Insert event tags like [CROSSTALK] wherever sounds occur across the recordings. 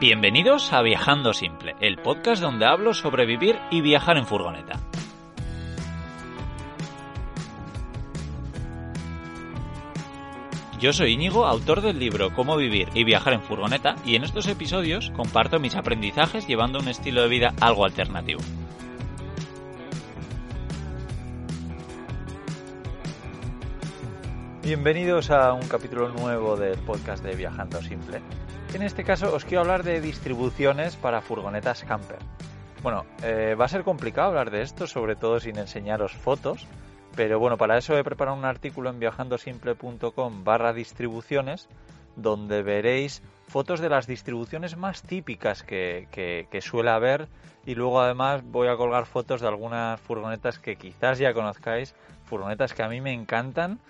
Bienvenidos a Viajando Simple, el podcast donde hablo sobre vivir y viajar en furgoneta. Yo soy Íñigo, autor del libro Cómo vivir y viajar en furgoneta, y en estos episodios comparto mis aprendizajes llevando un estilo de vida algo alternativo. Bienvenidos a un capítulo nuevo del podcast de Viajando Simple. En este caso os quiero hablar de distribuciones para furgonetas camper. Bueno, eh, va a ser complicado hablar de esto, sobre todo sin enseñaros fotos, pero bueno, para eso he preparado un artículo en viajandosimple.com barra distribuciones, donde veréis fotos de las distribuciones más típicas que, que, suele haber y luego además voy a colgar fotos de algunas furgonetas que quizás ya conozcáis, furgonetas que a mí me encantan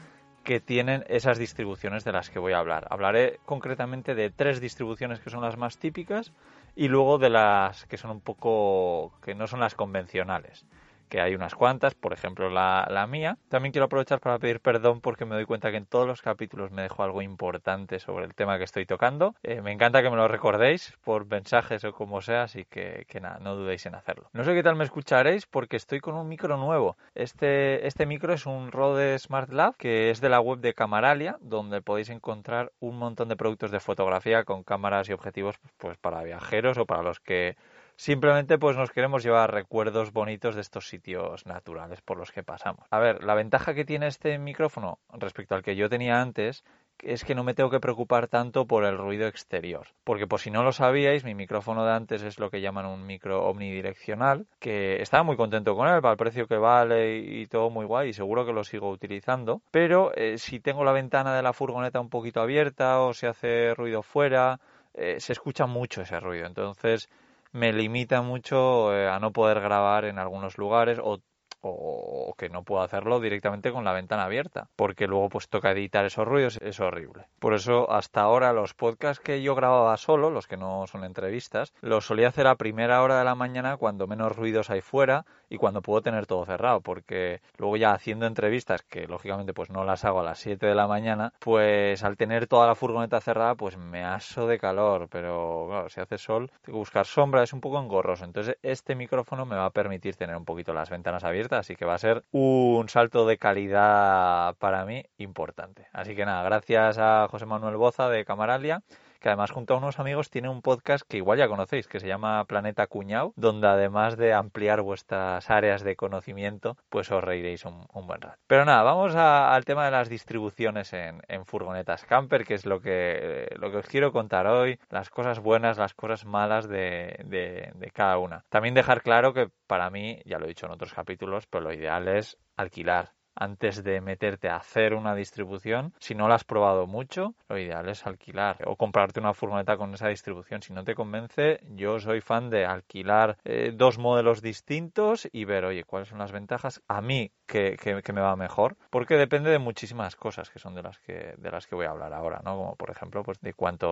que tienen esas distribuciones de las que voy a hablar. Hablaré concretamente de tres distribuciones que son las más típicas y luego de las que son un poco que no son las convencionales que hay unas cuantas, por ejemplo la, mía. También quiero aprovechar para pedir perdón porque me doy cuenta que en todos los capítulos me dejo algo importante sobre el tema que estoy tocando. Eh, me encanta que me lo recordéis por mensajes o como sea, así que, que nada, no dudéis en hacerlo. No sé qué tal me escucharéis porque estoy con un micro nuevo. Este, este micro es un Rode Smart Lab que es de la web de Camaralia, donde podéis encontrar un montón de productos de fotografía con cámaras y objetivos pues para viajeros o para los que Simplemente pues nos queremos llevar recuerdos bonitos de estos sitios naturales por los que pasamos. A ver, la ventaja que tiene este micrófono respecto al que yo tenía antes es que no me tengo que preocupar tanto por el ruido exterior. Porque por si no lo sabíais, mi micrófono de antes es lo que llaman un micro omnidireccional, que estaba muy contento con él, para el precio que vale y todo muy guay, y seguro que lo sigo utilizando. Pero eh, si tengo la ventana de la furgoneta un poquito abierta o se hace ruido fuera, eh, se escucha mucho ese ruido. Entonces me limita mucho eh, a no poder grabar en algunos lugares o o, que no puedo hacerlo directamente con la ventana abierta, porque luego pues toca editar esos ruidos, es horrible. Por eso hasta ahora los podcasts que yo grababa solo, los que no son entrevistas, los solía hacer a primera hora de la mañana cuando menos ruidos hay fuera y cuando puedo tener todo cerrado, porque luego ya haciendo entrevistas, que lógicamente pues no las hago a las 7 de la mañana, pues al tener toda la furgoneta cerrada pues me aso de calor, pero claro, si hace sol tengo que buscar sombra, es un poco engorroso, entonces este micrófono me va a permitir tener un poquito las ventanas abiertas así que va a ser un salto de calidad para mí importante. Así que nada, gracias a José Manuel Boza de Camaralia que además junto a unos amigos tiene un podcast que igual ya conocéis, que se llama Planeta Cuñao, donde además de ampliar vuestras áreas de conocimiento, pues os reiréis un, buen rato. Pero nada, vamos al tema de las distribuciones en, furgonetas camper, que es lo que, lo que os quiero contar hoy, las cosas buenas, las cosas malas de, de cada una. También dejar claro que para mí, ya lo he dicho en otros capítulos, pero lo ideal es alquilar antes de meterte a hacer una distribución. Si no la has probado mucho, lo ideal es alquilar o comprarte una furgoneta con esa distribución. Si no te convence, yo soy fan de alquilar eh, dos modelos distintos y ver, oye, cuáles son las ventajas a mí que, que, me va mejor, porque depende de muchísimas cosas que son de las que, de las que voy a hablar ahora, ¿no? Como por ejemplo, pues de cuánto,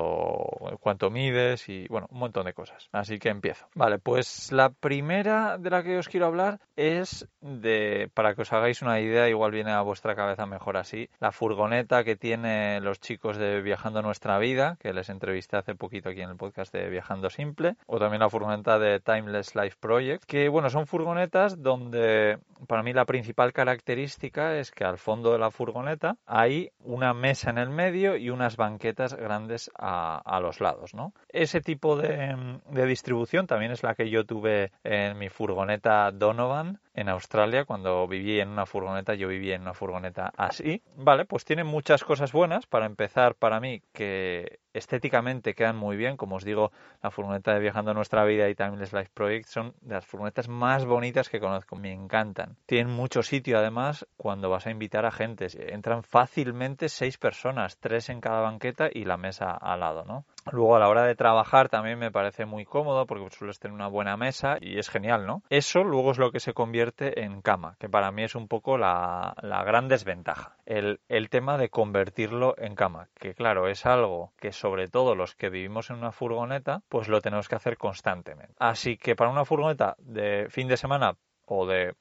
cuánto mides y bueno, un montón de cosas. Así que empiezo. Vale, pues la primera de la que os quiero hablar es de, para que os hagáis una idea igual viene a vuestra cabeza mejor así. La furgoneta que tienen los chicos de Viajando Nuestra Vida, que les entrevisté hace poquito aquí en el podcast de Viajando Simple, o también la furgoneta de Timeless Life Project, que bueno, son furgonetas donde para mí la principal característica es que al fondo de la furgoneta hay una mesa en el medio y unas banquetas grandes a, los lados, ¿no? Ese tipo de, de distribución también es la que yo tuve en mi furgoneta Donovan en Australia cuando viví en una furgoneta, yo viví en una furgoneta así. Vale, pues tiene muchas cosas buenas. Para empezar, para mí, que estéticamente quedan muy bien. Como os digo, la furgoneta de Viajando Nuestra Vida y Timeless Life Project son de las furgonetas más bonitas que conozco. Me encantan. Tienen mucho sitio, además, cuando vas a invitar a gente. Entran fácilmente seis personas, tres en cada banqueta y la mesa al lado, ¿no? Luego a la hora de trabajar también me parece muy cómodo porque sueles tener una buena mesa y es genial, ¿no? Eso luego es lo que se convierte en cama, que para mí es un poco la, gran desventaja. El, el, tema de convertirlo en cama, que claro, es algo que sobre todo los que vivimos en una furgoneta, pues lo tenemos que hacer constantemente. Así que para una furgoneta de fin de semana o de,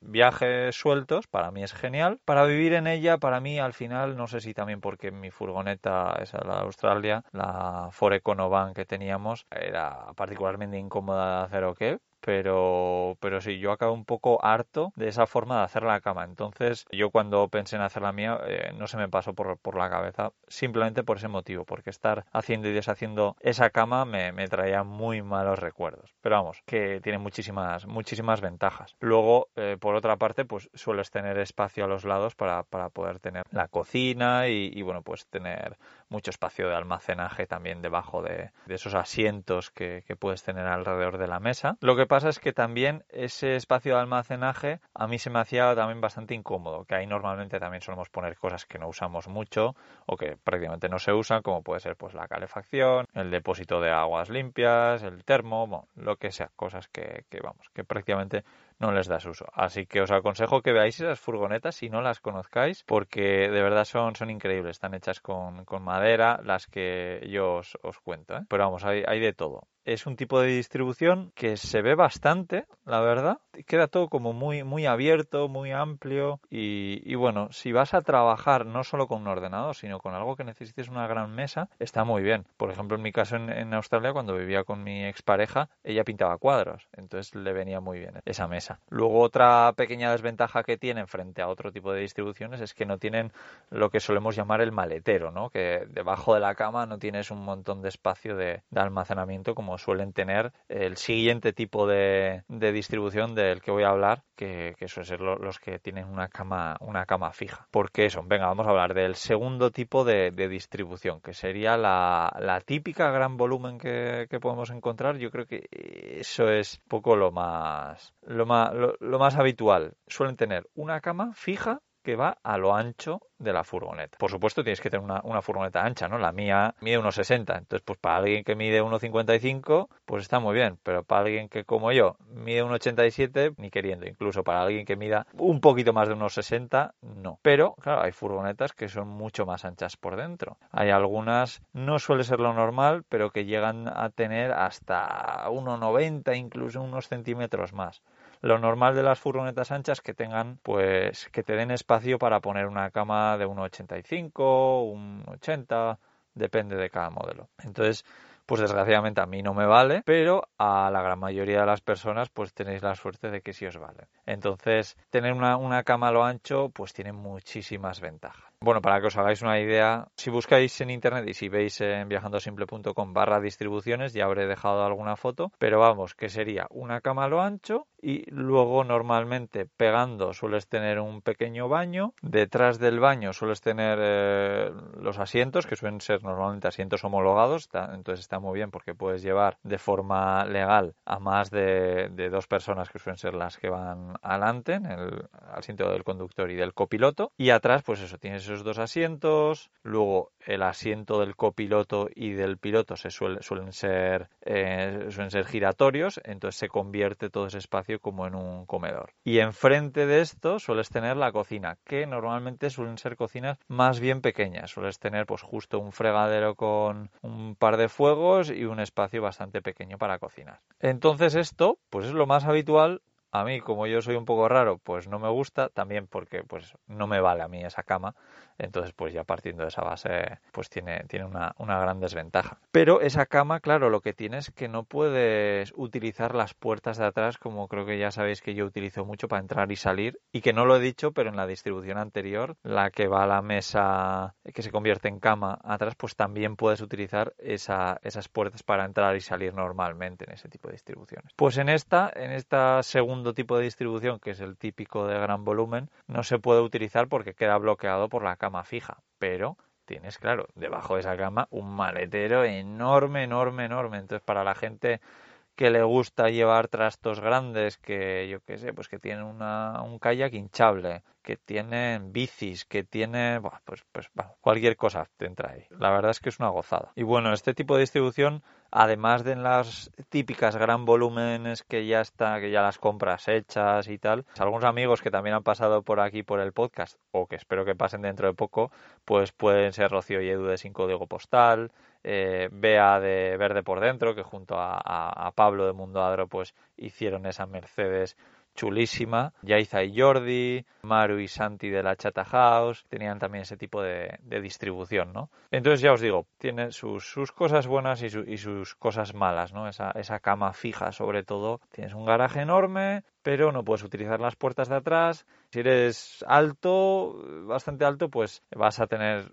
viajes sueltos, para mí es genial. Para vivir en ella, para mí al final, no sé si también porque mi furgoneta, esa la de Australia, la Ford Econovan que teníamos, era particularmente incómoda de hacer o qué, pero, pero sí, yo acabo un poco harto de esa forma de hacer la cama. Entonces, yo cuando pensé en hacer la mía, eh, no se me pasó por, por, la cabeza, simplemente por ese motivo, porque estar haciendo y deshaciendo esa cama me, me traía muy malos recuerdos. Pero vamos, que tiene muchísimas, muchísimas ventajas. Luego, eh, por otra parte, pues sueles tener espacio a los lados para, para poder tener la cocina y, y, bueno, pues tener mucho espacio de almacenaje también debajo de, esos asientos que, puedes tener alrededor de la mesa. Lo que pasa es que también ese espacio de almacenaje a mí se me hacía también bastante incómodo, que ahí normalmente también solemos poner cosas que no usamos mucho o que prácticamente no se usan, como puede ser pues la calefacción, el depósito de aguas limpias, el termo, lo que sea, cosas que, que vamos, que prácticamente no les das uso. Así que os aconsejo que veáis esas furgonetas si no las conozcáis, porque de verdad son, son increíbles. Están hechas con, con madera, las que yo os, os cuento. ¿eh? Pero vamos, hay, hay de todo es un tipo de distribución que se ve bastante, la verdad. Queda todo como muy, muy abierto, muy amplio. Y, bueno, si vas a trabajar no solo con un ordenador, sino con algo que necesites una gran mesa, está muy bien. Por ejemplo, en mi caso en, en Australia, cuando vivía con mi expareja, ella pintaba cuadros. Entonces le venía muy bien esa mesa. Luego, otra pequeña desventaja que tienen frente a otro tipo de distribuciones es que no tienen lo que solemos llamar el maletero, ¿no? Que debajo de la cama no tienes un montón de espacio de, de almacenamiento como suelen tener el siguiente tipo de, de distribución del que voy a hablar, que, que suelen ser los que tienen una cama, una cama fija. ¿Por qué eso? Venga, vamos a hablar del segundo tipo de, de distribución, que sería la, la, típica gran volumen que, que, podemos encontrar. Yo creo que eso es poco lo más, lo más, lo más habitual. Suelen tener una cama fija que va a lo ancho de la furgoneta. Por supuesto, tienes que tener una, furgoneta ancha, ¿no? La mía mide unos 60. Entonces, pues para alguien que mide 1,55, pues está muy bien. Pero para alguien que, como yo, mide 1,87, ni queriendo. Incluso para alguien que mida un poquito más de unos 60, no. Pero, claro, hay furgonetas que son mucho más anchas por dentro. Hay algunas, no suele ser lo normal, pero que llegan a tener hasta 1,90, incluso unos centímetros más lo normal de las furgonetas anchas que tengan, pues, que te den espacio para poner una cama de 1,85, un 80, depende de cada modelo. Entonces, pues desgraciadamente a mí no me vale, pero a la gran mayoría de las personas pues tenéis la suerte de que sí os vale. Entonces, tener una, una cama a lo ancho pues tiene muchísimas ventajas. Bueno, para que os hagáis una idea, si buscáis en internet y si veis en viajandosimple.com barra distribuciones, ya habré dejado alguna foto, pero vamos, que sería una cama a lo ancho y luego normalmente pegando sueles tener un pequeño baño, detrás del baño sueles tener eh, los asientos, que suelen ser normalmente asientos homologados, entonces está muy bien porque puedes llevar de forma legal a más de, dos personas que suelen ser las que van adelante, en el asiento del conductor y del copiloto, y atrás pues eso, tienes esos dos asientos, luego el asiento del copiloto y del piloto se suele, suelen ser eh, suelen ser giratorios, entonces se convierte todo ese espacio como en un comedor. Y enfrente de esto sueles tener la cocina, que normalmente suelen ser cocinas más bien pequeñas, sueles tener pues justo un fregadero con un par de fuegos y un espacio bastante pequeño para cocinar. Entonces esto pues es lo más habitual a mí, como yo soy un poco raro, pues no me gusta, también porque pues no me vale a mí esa cama, entonces pues ya partiendo de esa base pues tiene, tiene una, una gran desventaja. Pero esa cama, claro, lo que tiene es que no puedes utilizar las puertas de atrás como creo que ya sabéis que yo utilizo mucho para entrar y salir y que no lo he dicho, pero en la distribución anterior, la que va a la mesa que se convierte en cama atrás, pues también puedes utilizar esa, esas puertas para entrar y salir normalmente en ese tipo de distribuciones. Pues en esta, en esta segunda tipo de distribución, que es el típico de gran volumen, no se puede utilizar porque queda bloqueado por la cama fija. Pero tienes, claro, debajo de esa cama un maletero enorme, enorme, enorme. Entonces, para la gente que le gusta llevar trastos grandes, que yo qué sé, pues que tienen una, un kayak hinchable, que tienen bicis, que tiene, pues, pues cualquier cosa te entra ahí. La verdad es que es una gozada. Y bueno, este tipo de distribución además de en las típicas gran volúmenes que ya está, que ya las compras hechas y tal, algunos amigos que también han pasado por aquí por el podcast o que espero que pasen dentro de poco, pues pueden ser Rocío y Edu de Sin Código Postal, eh, Bea de Verde por Dentro, que junto a, Pablo de Mundo Adro pues hicieron esa Mercedes chulísima. Yaiza y Jordi, Maru y Santi de la Chata House, tenían también ese tipo de, distribución, ¿no? Entonces ya os digo, tiene sus, sus cosas buenas y, y, sus cosas malas, ¿no? Esa, esa cama fija, sobre todo. Tienes un garaje enorme, pero no puedes utilizar las puertas de atrás. Si eres alto, bastante alto, pues vas a tener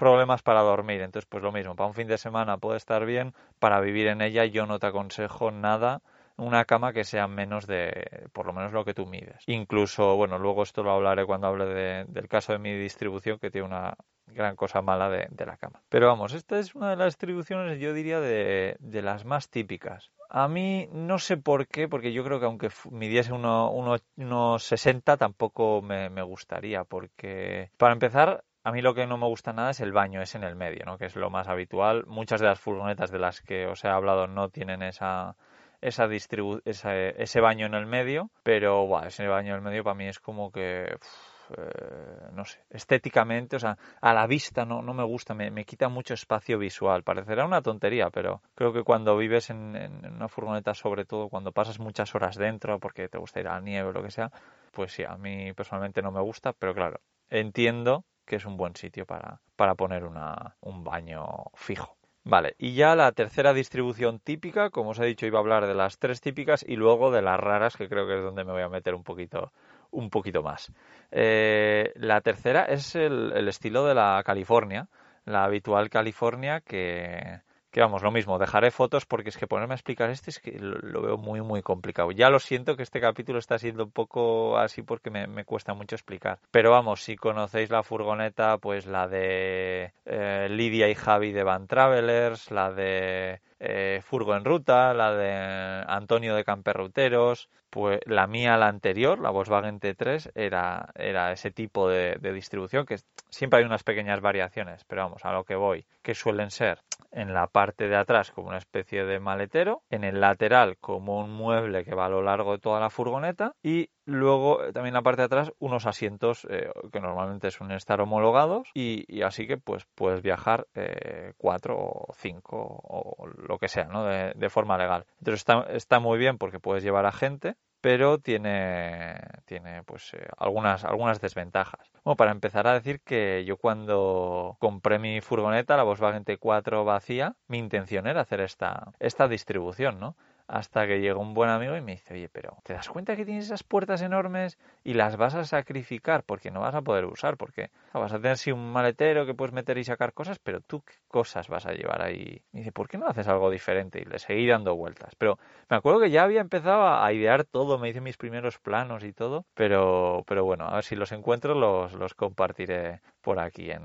problemas para dormir. Entonces, pues lo mismo, para un fin de semana puede estar bien, para vivir en ella yo no te aconsejo nada una cama que sea menos de, por lo menos lo que tú mides. Incluso, bueno, luego esto lo hablaré cuando hable del caso de mi distribución, que tiene una gran cosa mala de, la cama. Pero vamos, esta es una de las distribuciones, yo diría, de, las más típicas. A mí no sé por qué, porque yo creo que aunque midiese unos uno, 60 tampoco me, me gustaría, porque para empezar a mí lo que no me gusta nada es el baño, es en el medio, ¿no? que es lo más habitual. Muchas de las furgonetas de las que os he hablado no tienen esa, esa distribu ese baño en el medio, pero bueno, ese baño en el medio para mí es como que, eh, no sé, estéticamente, o sea, a la vista no, me gusta, me, me, quita mucho espacio visual. Parecerá una tontería, pero creo que cuando vives en, en, una furgoneta, sobre todo cuando pasas muchas horas dentro porque te gusta ir a la nieve o lo que sea, pues sí, a mí personalmente no me gusta, pero claro, entiendo que es un buen sitio para, para poner una, un baño fijo. Vale, y ya la tercera distribución típica, como os he dicho, iba a hablar de las tres típicas y luego de las raras, que creo que es donde me voy a meter un poquito, un poquito más. Eh, la tercera es el, el, estilo de la California, la habitual California que, que vamos, lo mismo, dejaré fotos porque es que ponerme a explicar este es que lo, veo muy, muy complicado. Ya lo siento que este capítulo está siendo un poco así porque me, cuesta mucho explicar. Pero vamos, si conocéis la furgoneta, pues la de eh, Lidia y Javi de Van Travelers, la de eh, Furgo en Ruta, la de Antonio de Camperruteros, pues la mía, la anterior, la Volkswagen T3, era, era ese tipo de, de distribución que siempre hay unas pequeñas variaciones, pero vamos, a lo que voy, que suelen ser en la parte de atrás como una especie de maletero, en el lateral como un mueble que va a lo largo de toda la furgoneta y luego eh, también en la parte de atrás unos asientos eh, que normalmente suelen estar homologados y, así que pues puedes viajar eh, cuatro o cinco o lo que sea, ¿no? De, forma legal. Entonces está, está muy bien porque puedes llevar a gente pero tiene, tiene pues eh, algunas, algunas desventajas. Bueno, para empezar a decir que yo cuando compré mi furgoneta, la Volkswagen T4 vacía, mi intención era hacer esta, esta distribución, ¿no? Hasta que llegó un buen amigo y me dice, oye, pero ¿te das cuenta que tienes esas puertas enormes y las vas a sacrificar porque no vas a poder usar? Porque vas a tener sí un maletero que puedes meter y sacar cosas, pero tú qué cosas vas a llevar ahí. Y dice, ¿por qué no haces algo diferente? Y le seguí dando vueltas. Pero me acuerdo que ya había empezado a idear todo, me hice mis primeros planos y todo, pero, pero bueno, a ver si los encuentro, los, los compartiré por aquí en,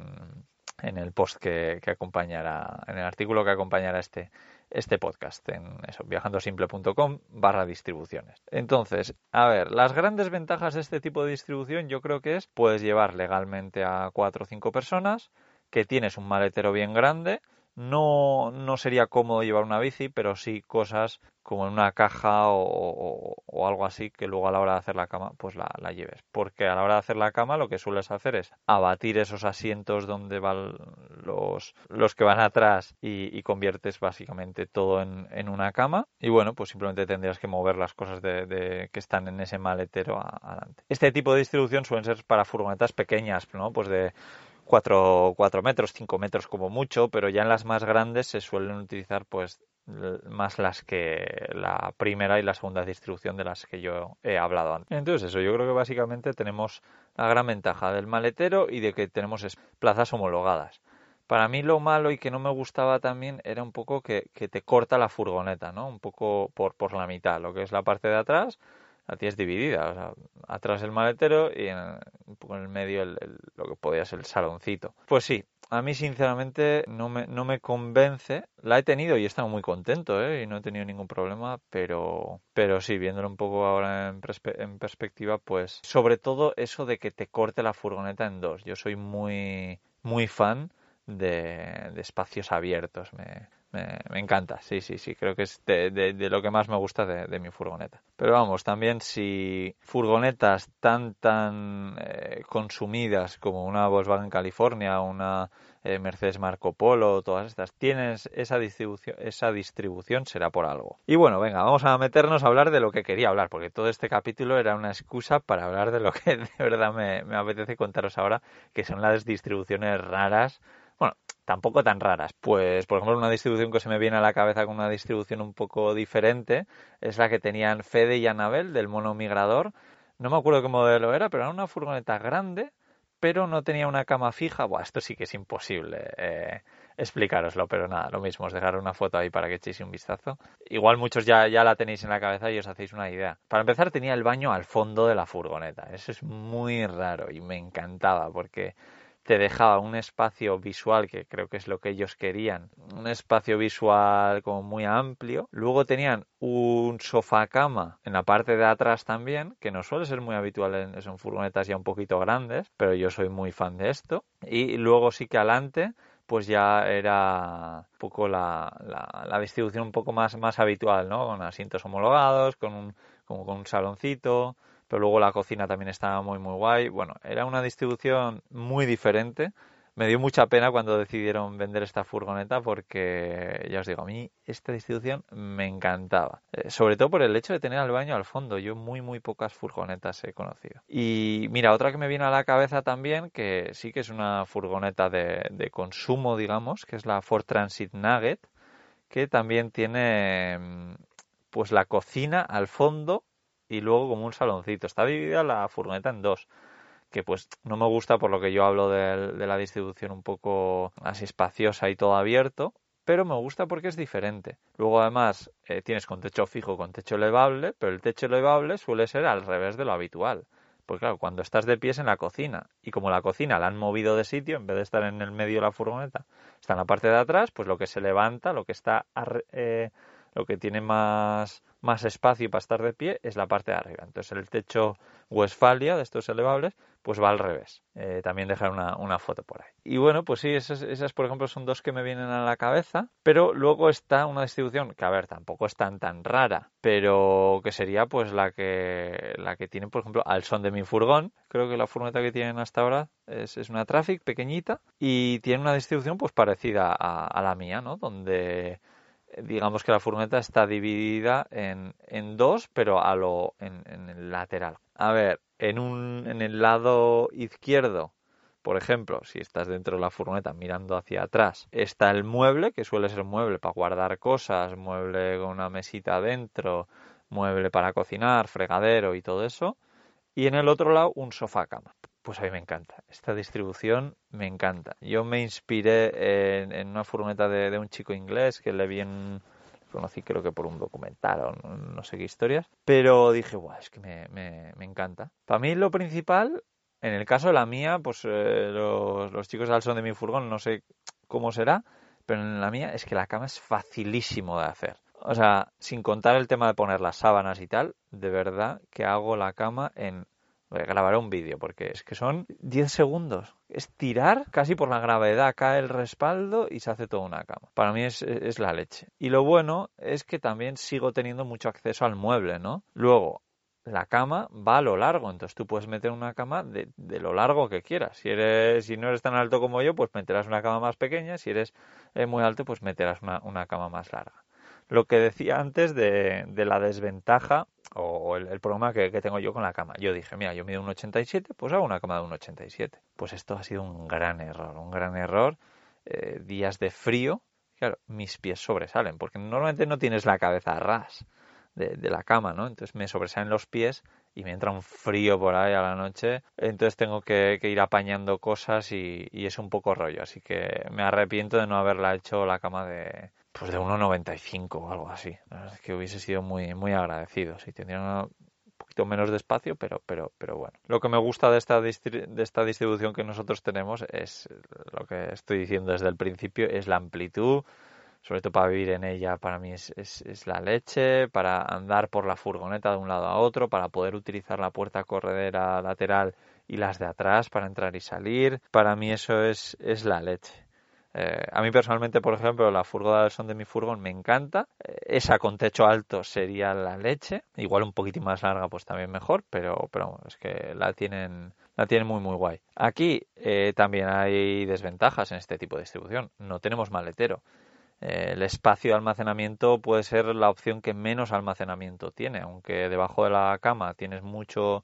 en el post que, que acompañará, en el artículo que acompañará este este podcast en eso, viajandosimple.com barra distribuciones. Entonces, a ver, las grandes ventajas de este tipo de distribución yo creo que es puedes llevar legalmente a cuatro o cinco personas, que tienes un maletero bien grande, no, no sería cómodo llevar una bici, pero sí cosas como en una caja o, algo así que luego a la hora de hacer la cama pues la, lleves. Porque a la hora de hacer la cama lo que sueles hacer es abatir esos asientos donde van los, los que van atrás y, conviertes básicamente todo en, una cama. Y bueno, pues simplemente tendrías que mover las cosas de, que están en ese maletero adelante. Este tipo de distribución suelen ser para furgonetas pequeñas, ¿no? Pues de 4, metros, 5 metros como mucho, pero ya en las más grandes se suelen utilizar pues más las que la primera y la segunda distribución de las que yo he hablado antes. Entonces eso, yo creo que básicamente tenemos la gran ventaja del maletero y de que tenemos plazas homologadas. Para mí lo malo y que no me gustaba también era un poco que, te corta la furgoneta, ¿no? Un poco por, por la mitad, lo que es la parte de atrás la tienes dividida, atrás el maletero y en, el medio lo que podía ser el saloncito. Pues sí, a mí sinceramente no me, no me convence. La he tenido y he estado muy contento, ¿eh? Y no he tenido ningún problema, pero, pero sí, viéndolo un poco ahora en, en perspectiva, pues sobre todo eso de que te corte la furgoneta en dos. Yo soy muy, muy fan de, de espacios abiertos. Me, me, encanta, sí, sí, sí, creo que es de, lo que más me gusta de, mi furgoneta. Pero vamos, también si furgonetas tan, tan eh, consumidas como una Volkswagen California, una eh, Mercedes Marco Polo, todas estas, tienes esa distribución, esa distribución será por algo. Y bueno, venga, vamos a meternos a hablar de lo que quería hablar, porque todo este capítulo era una excusa para hablar de lo que [LAUGHS] de verdad me, me apetece contaros ahora, que son las distribuciones raras bueno, tampoco tan raras. Pues, por ejemplo, una distribución que se me viene a la cabeza con una distribución un poco diferente es la que tenían Fede y Anabel del mono migrador. No me acuerdo qué modelo era, pero era una furgoneta grande, pero no tenía una cama fija. Buah, esto sí que es imposible eh, explicaroslo, pero nada, lo mismo, os dejaré una foto ahí para que echéis un vistazo. Igual muchos ya, ya la tenéis en la cabeza y os hacéis una idea. Para empezar, tenía el baño al fondo de la furgoneta. Eso es muy raro y me encantaba porque te dejaba un espacio visual que creo que es lo que ellos querían, un espacio visual como muy amplio. Luego tenían un sofá cama en la parte de atrás también, que no suele ser muy habitual en, son furgonetas ya un poquito grandes, pero yo soy muy fan de esto. Y luego sí que adelante pues ya era un poco la, la, distribución un poco más, más habitual, ¿no? Con asientos homologados, con un, como con un saloncito, pero luego la cocina también estaba muy muy guay. Bueno, era una distribución muy diferente. Me dio mucha pena cuando decidieron vender esta furgoneta porque, ya os digo, a mí esta distribución me encantaba. Eh, sobre todo por el hecho de tener el baño al fondo. Yo muy, muy pocas furgonetas he conocido. Y mira, otra que me viene a la cabeza también, que sí que es una furgoneta de, de consumo, digamos, que es la Ford Transit Nugget, que también tiene mm, pues la cocina al fondo y luego como un saloncito. Está dividida la furgoneta en dos, que pues no me gusta por lo que yo hablo de, la distribución un poco así espaciosa y todo abierto, pero me gusta porque es diferente. Luego además eh, tienes con techo fijo, con techo elevable, pero el techo elevable suele ser al revés de lo habitual. Porque claro, cuando estás de pies en la cocina y como la cocina la han movido de sitio, en vez de estar en el medio de la furgoneta, está en la parte de atrás, pues lo que se levanta, lo que está, eh, lo que tiene más más espacio para estar de pie es la parte de arriba. Entonces el techo Westfalia de estos elevables pues va al revés. Eh, también dejar una, foto por ahí. Y bueno, pues sí, esas, esas, por ejemplo son dos que me vienen a la cabeza, pero luego está una distribución que a ver, tampoco es tan tan rara, pero que sería pues la que la que tienen por ejemplo al son de mi furgón. Creo que la furgoneta que tienen hasta ahora es, es una Traffic pequeñita y tiene una distribución pues parecida a, a la mía, ¿no? Donde digamos que la furgoneta está dividida en, en dos, pero a lo, en, el lateral. A ver, en, un, en el lado izquierdo, por ejemplo, si estás dentro de la furgoneta mirando hacia atrás, está el mueble, que suele ser mueble para guardar cosas, mueble con una mesita adentro, mueble para cocinar, fregadero y todo eso. Y en el otro lado, un sofá cama pues a mí me encanta. Esta distribución me encanta. Yo me inspiré en, una furgoneta de, un chico inglés que le vi en, conocí creo que por un documental o no, sé qué historias, pero dije, guau, es que me, me, me, encanta. Para mí lo principal, en el caso de la mía, pues eh, los, los, chicos al son de mi furgón, no sé cómo será, pero en la mía es que la cama es facilísimo de hacer. O sea, sin contar el tema de poner las sábanas y tal, de verdad que hago la cama en grabaré un vídeo porque es que son 10 segundos. Es tirar casi por la gravedad, cae el respaldo y se hace toda una cama. Para mí es, es la leche. Y lo bueno es que también sigo teniendo mucho acceso al mueble, ¿no? Luego, la cama va a lo largo, entonces tú puedes meter una cama de, de, lo largo que quieras. Si eres, si no eres tan alto como yo, pues meterás una cama más pequeña. Si eres eh, muy alto, pues meterás una, una, cama más larga. Lo que decía antes de, la desventaja o el, problema que, tengo yo con la cama. Yo dije, mira, yo mido un 87, pues hago una cama de un 87. Pues esto ha sido un gran error, un gran error. Eh, días de frío, claro, mis pies sobresalen, porque normalmente no tienes la cabeza a ras de, la cama, ¿no? Entonces me sobresalen los pies y me entra un frío por ahí a la noche, entonces tengo que, ir apañando cosas y, y, es un poco rollo, así que me arrepiento de no haberla hecho la cama de, pues de 1,95 o algo así. Es que hubiese sido muy, muy agradecido. Si tendría un poquito menos de espacio, pero, pero, pero bueno. Lo que me gusta de esta, de esta distribución que nosotros tenemos es lo que estoy diciendo desde el principio, es la amplitud. Sobre todo para vivir en ella, para mí es, es, es la leche, para andar por la furgoneta de un lado a otro, para poder utilizar la puerta corredera lateral y las de atrás para entrar y salir. Para mí eso es, es la leche. Eh, a mí personalmente, por ejemplo, la furgoneta del son de mi furgón me encanta. Eh, esa con techo alto sería la leche. Igual un poquitín más larga, pues también mejor, pero, pero es que la tienen, la tienen muy, muy guay. Aquí eh, también hay desventajas en este tipo de distribución. No tenemos maletero. el espacio de almacenamiento puede ser la opción que menos almacenamiento tiene, aunque debajo de la cama tienes mucho,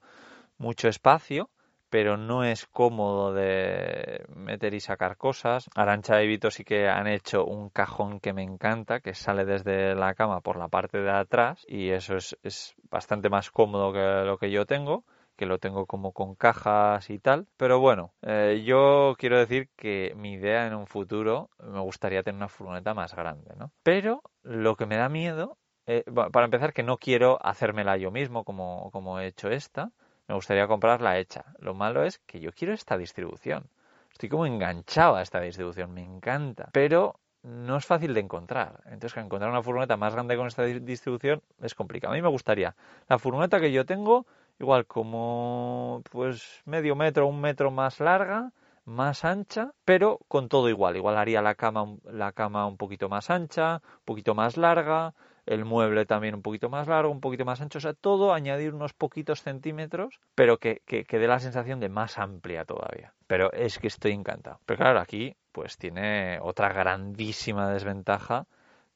mucho espacio pero no es cómodo de meter y sacar cosas. Arancha y Vito sí que han hecho un cajón que me encanta, que sale desde la cama por la parte de atrás y eso es, es bastante más cómodo que lo que yo tengo que lo tengo como con cajas y tal. Pero bueno, eh, yo quiero decir que mi idea en un futuro me gustaría tener una furgoneta más grande, ¿no? Pero lo que me da miedo, eh, para empezar, que no quiero hacérmela yo mismo como, como he hecho esta, me gustaría comprarla hecha. Lo malo es que yo quiero esta distribución. Estoy como enganchado a esta distribución, me encanta. Pero no es fácil de encontrar. Entonces, encontrar una furgoneta más grande con esta distribución es complicado. A mí me gustaría la furgoneta que yo tengo, igual como pues medio metro, un metro más larga, más ancha, pero con todo igual. Igual haría la cama, la cama un poquito más ancha, un poquito más larga, el mueble también un poquito más largo, un poquito más ancho, o sea, todo añadir unos poquitos centímetros, pero que, que, que dé la sensación de más amplia todavía. Pero es que estoy encantado. Pero claro, aquí pues tiene otra grandísima desventaja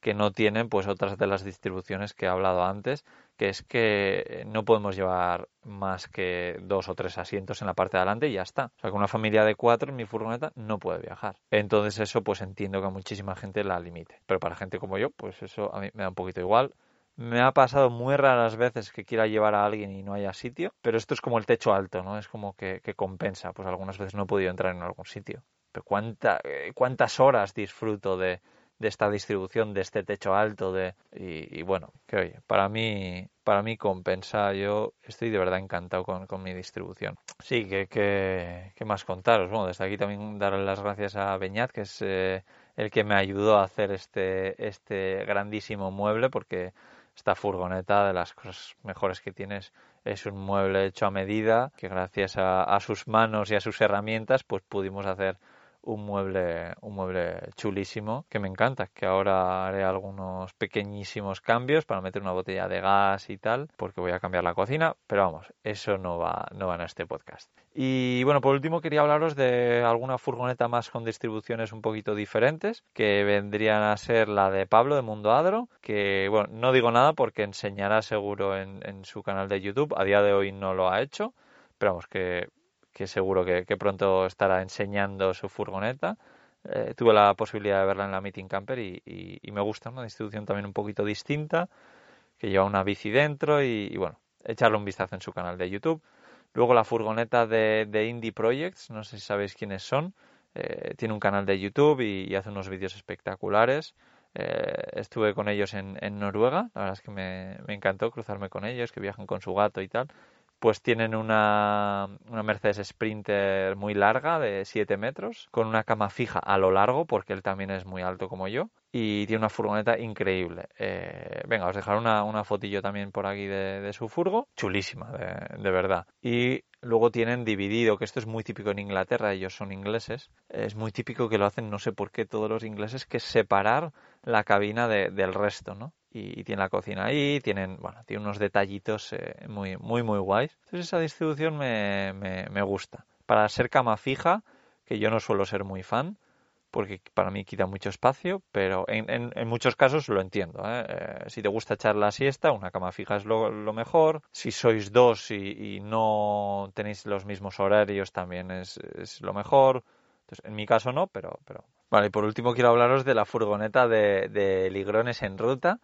que no tienen pues otras de las distribuciones que he hablado antes, que es que no podemos llevar más que dos o tres asientos en la parte de adelante y ya está. O sea, que una familia de cuatro en mi furgoneta no puede viajar. Entonces eso pues entiendo que a muchísima gente la limite. Pero para gente como yo, pues eso a mí me da un poquito igual. Me ha pasado muy raras veces que quiera llevar a alguien y no haya sitio, pero esto es como el techo alto, ¿no? Es como que, que compensa. Pues algunas veces no he podido entrar en algún sitio. Pero cuánta, eh, cuántas horas disfruto de, de esta distribución, de este techo alto, de y, bueno, que oye, para mí, para mí compensa, yo estoy de verdad encantado con, con mi distribución. Sí, que, que, más contaros. Bueno, desde aquí también darle las gracias a Beñat, que es eh, el que me ayudó a hacer este, este grandísimo mueble, porque esta furgoneta de las cosas mejores que tienes es un mueble hecho a medida, que gracias a, a sus manos y a sus herramientas, pues pudimos hacer un mueble, un mueble chulísimo que me encanta, que ahora haré algunos pequeñísimos cambios para meter una botella de gas y tal, porque voy a cambiar la cocina, pero vamos, eso no va, no va en este podcast. Y bueno, por último quería hablaros de alguna furgoneta más con distribuciones un poquito diferentes, que vendrían a ser la de Pablo de Mundo Adro, que bueno, no digo nada porque enseñará seguro en, en su canal de YouTube, a día de hoy no lo ha hecho, pero vamos, que que seguro que, pronto estará enseñando su furgoneta. Eh, tuve la posibilidad de verla en la Meeting Camper y, me gusta, una distribución también un poquito distinta, que lleva una bici dentro y, bueno, echarle un vistazo en su canal de YouTube. Luego la furgoneta de, Indie Projects, no sé si sabéis quiénes son, eh, tiene un canal de YouTube y, hace unos vídeos espectaculares. Eh, estuve con ellos en, Noruega, la verdad es que me, encantó cruzarme con ellos, que viajan con su gato y tal pues tienen una, una, Mercedes Sprinter muy larga de 7 metros, con una cama fija a lo largo, porque él también es muy alto como yo, y tiene una furgoneta increíble. Eh, venga, os dejaré una, una, fotillo también por aquí de, su furgo, chulísima, de, de, verdad. Y luego tienen dividido, que esto es muy típico en Inglaterra, ellos son ingleses, es muy típico que lo hacen, no sé por qué todos los ingleses, que separar la cabina del resto, ¿no? Y, tiene la cocina ahí, tienen, bueno, tiene unos detallitos eh, muy, muy, muy guays. Entonces esa distribución me, me, gusta. Para ser cama fija, que yo no suelo ser muy fan, porque para mí quita mucho espacio, pero en, en, muchos casos lo entiendo. ¿eh? Eh, si te gusta echar la siesta, una cama fija es lo, mejor. Si sois dos y, no tenéis los mismos horarios, también es, es, lo mejor. Entonces, en mi caso no, pero, pero... Vale, y por último quiero hablaros de la furgoneta de, de Ligrones en ruta,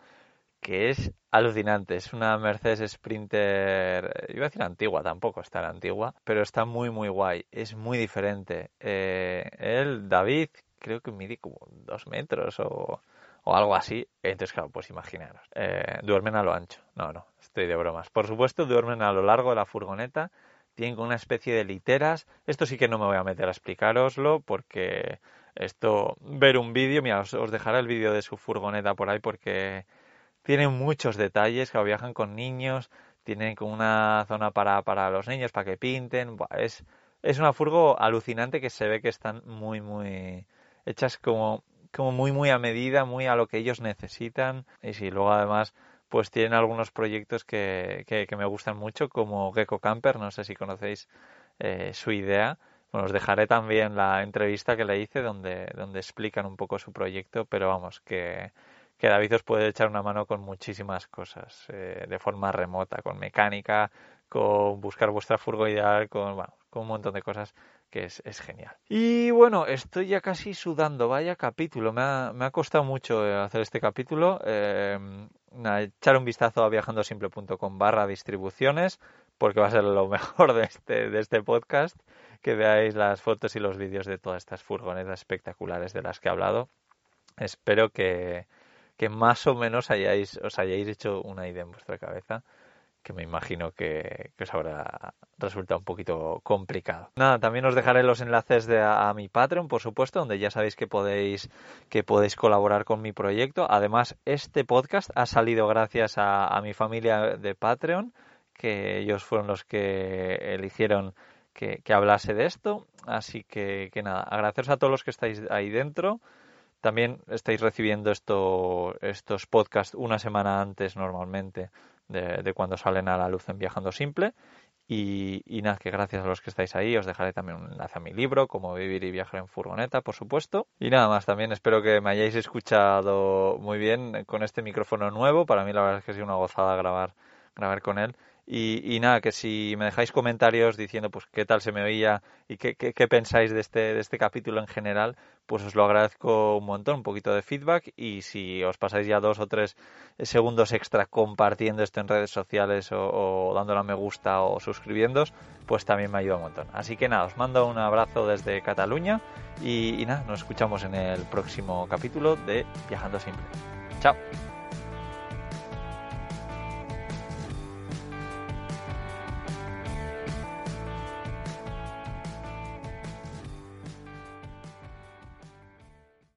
que es alucinante. Es una Mercedes Sprinter, iba a decir antigua, tampoco está tan antigua, pero está muy, muy guay. Es muy diferente. Eh, él, David, creo que mide como dos metros o, algo así. Entonces, claro, pues imaginaros. Eh, duermen a lo ancho. No, no, estoy de bromas. Por supuesto, duermen a lo largo de la furgoneta. Tienen una especie de literas. Esto sí que no me voy a meter a explicaroslo porque esto, ver un vídeo, mira, os dejaré el vídeo de su furgoneta por ahí porque tienen muchos detalles, que viajan con niños, tienen como una zona para, para los niños, para que pinten. es, es una furgo alucinante que se ve que están muy, muy hechas como, como muy, muy a medida, muy a lo que ellos necesitan. Y si luego además pues tienen algunos proyectos que, que, me gustan mucho, como Gecko Camper, no sé si conocéis eh, su idea. Bueno, os dejaré también la entrevista que le hice donde, donde explican un poco su proyecto, pero vamos, que, que David os puede echar una mano con muchísimas cosas, eh, de forma remota, con mecánica, con buscar vuestra furgo ideal, con, bueno, con un montón de cosas que es, genial. Y bueno, estoy ya casi sudando, vaya capítulo, me ha, costado mucho eh, hacer este capítulo. Eh, echar un vistazo a viajandosimple.com barra distribuciones, porque va a ser lo [LAUGHS] mejor este, de este podcast, que veáis las fotos y los vídeos de todas estas furgonetas espectaculares de las que he hablado. Espero que, que más o menos hayáis, os hayáis hecho una idea en vuestra cabeza que me imagino que, os habrá resultado un poquito complicado. Nada, también os dejaré los enlaces de, a, mi Patreon, por supuesto, donde ya sabéis que podéis, que podéis colaborar con mi proyecto. Además, este podcast ha salido gracias a, mi familia de Patreon, que ellos fueron los que eligieron que, hablase de esto. Así que, que nada, agradeceros a todos los que estáis ahí dentro. También estáis recibiendo esto, estos podcasts una semana antes normalmente de, cuando salen a la luz en Viajando Simple. Y, nada, que gracias a los que estáis ahí os dejaré también un enlace a mi libro, Cómo vivir y viajar en furgoneta, por supuesto. Y nada más, también espero que me hayáis escuchado muy bien con este micrófono nuevo. Para mí la verdad es que ha sido una gozada grabar, grabar con él. Y, nada, que si me dejáis comentarios diciendo pues qué tal se me oía y qué, qué, pensáis de este, de este capítulo en general, pues os lo agradezco un montón, un poquito de feedback y si os pasáis ya dos o tres segundos extra compartiendo esto en redes sociales o, dándole a me gusta o suscribiéndos, pues también me ayuda un montón. Así que nada, os mando un abrazo desde Cataluña y, y nada, nos escuchamos en el próximo capítulo de Viajando Simple. Chao.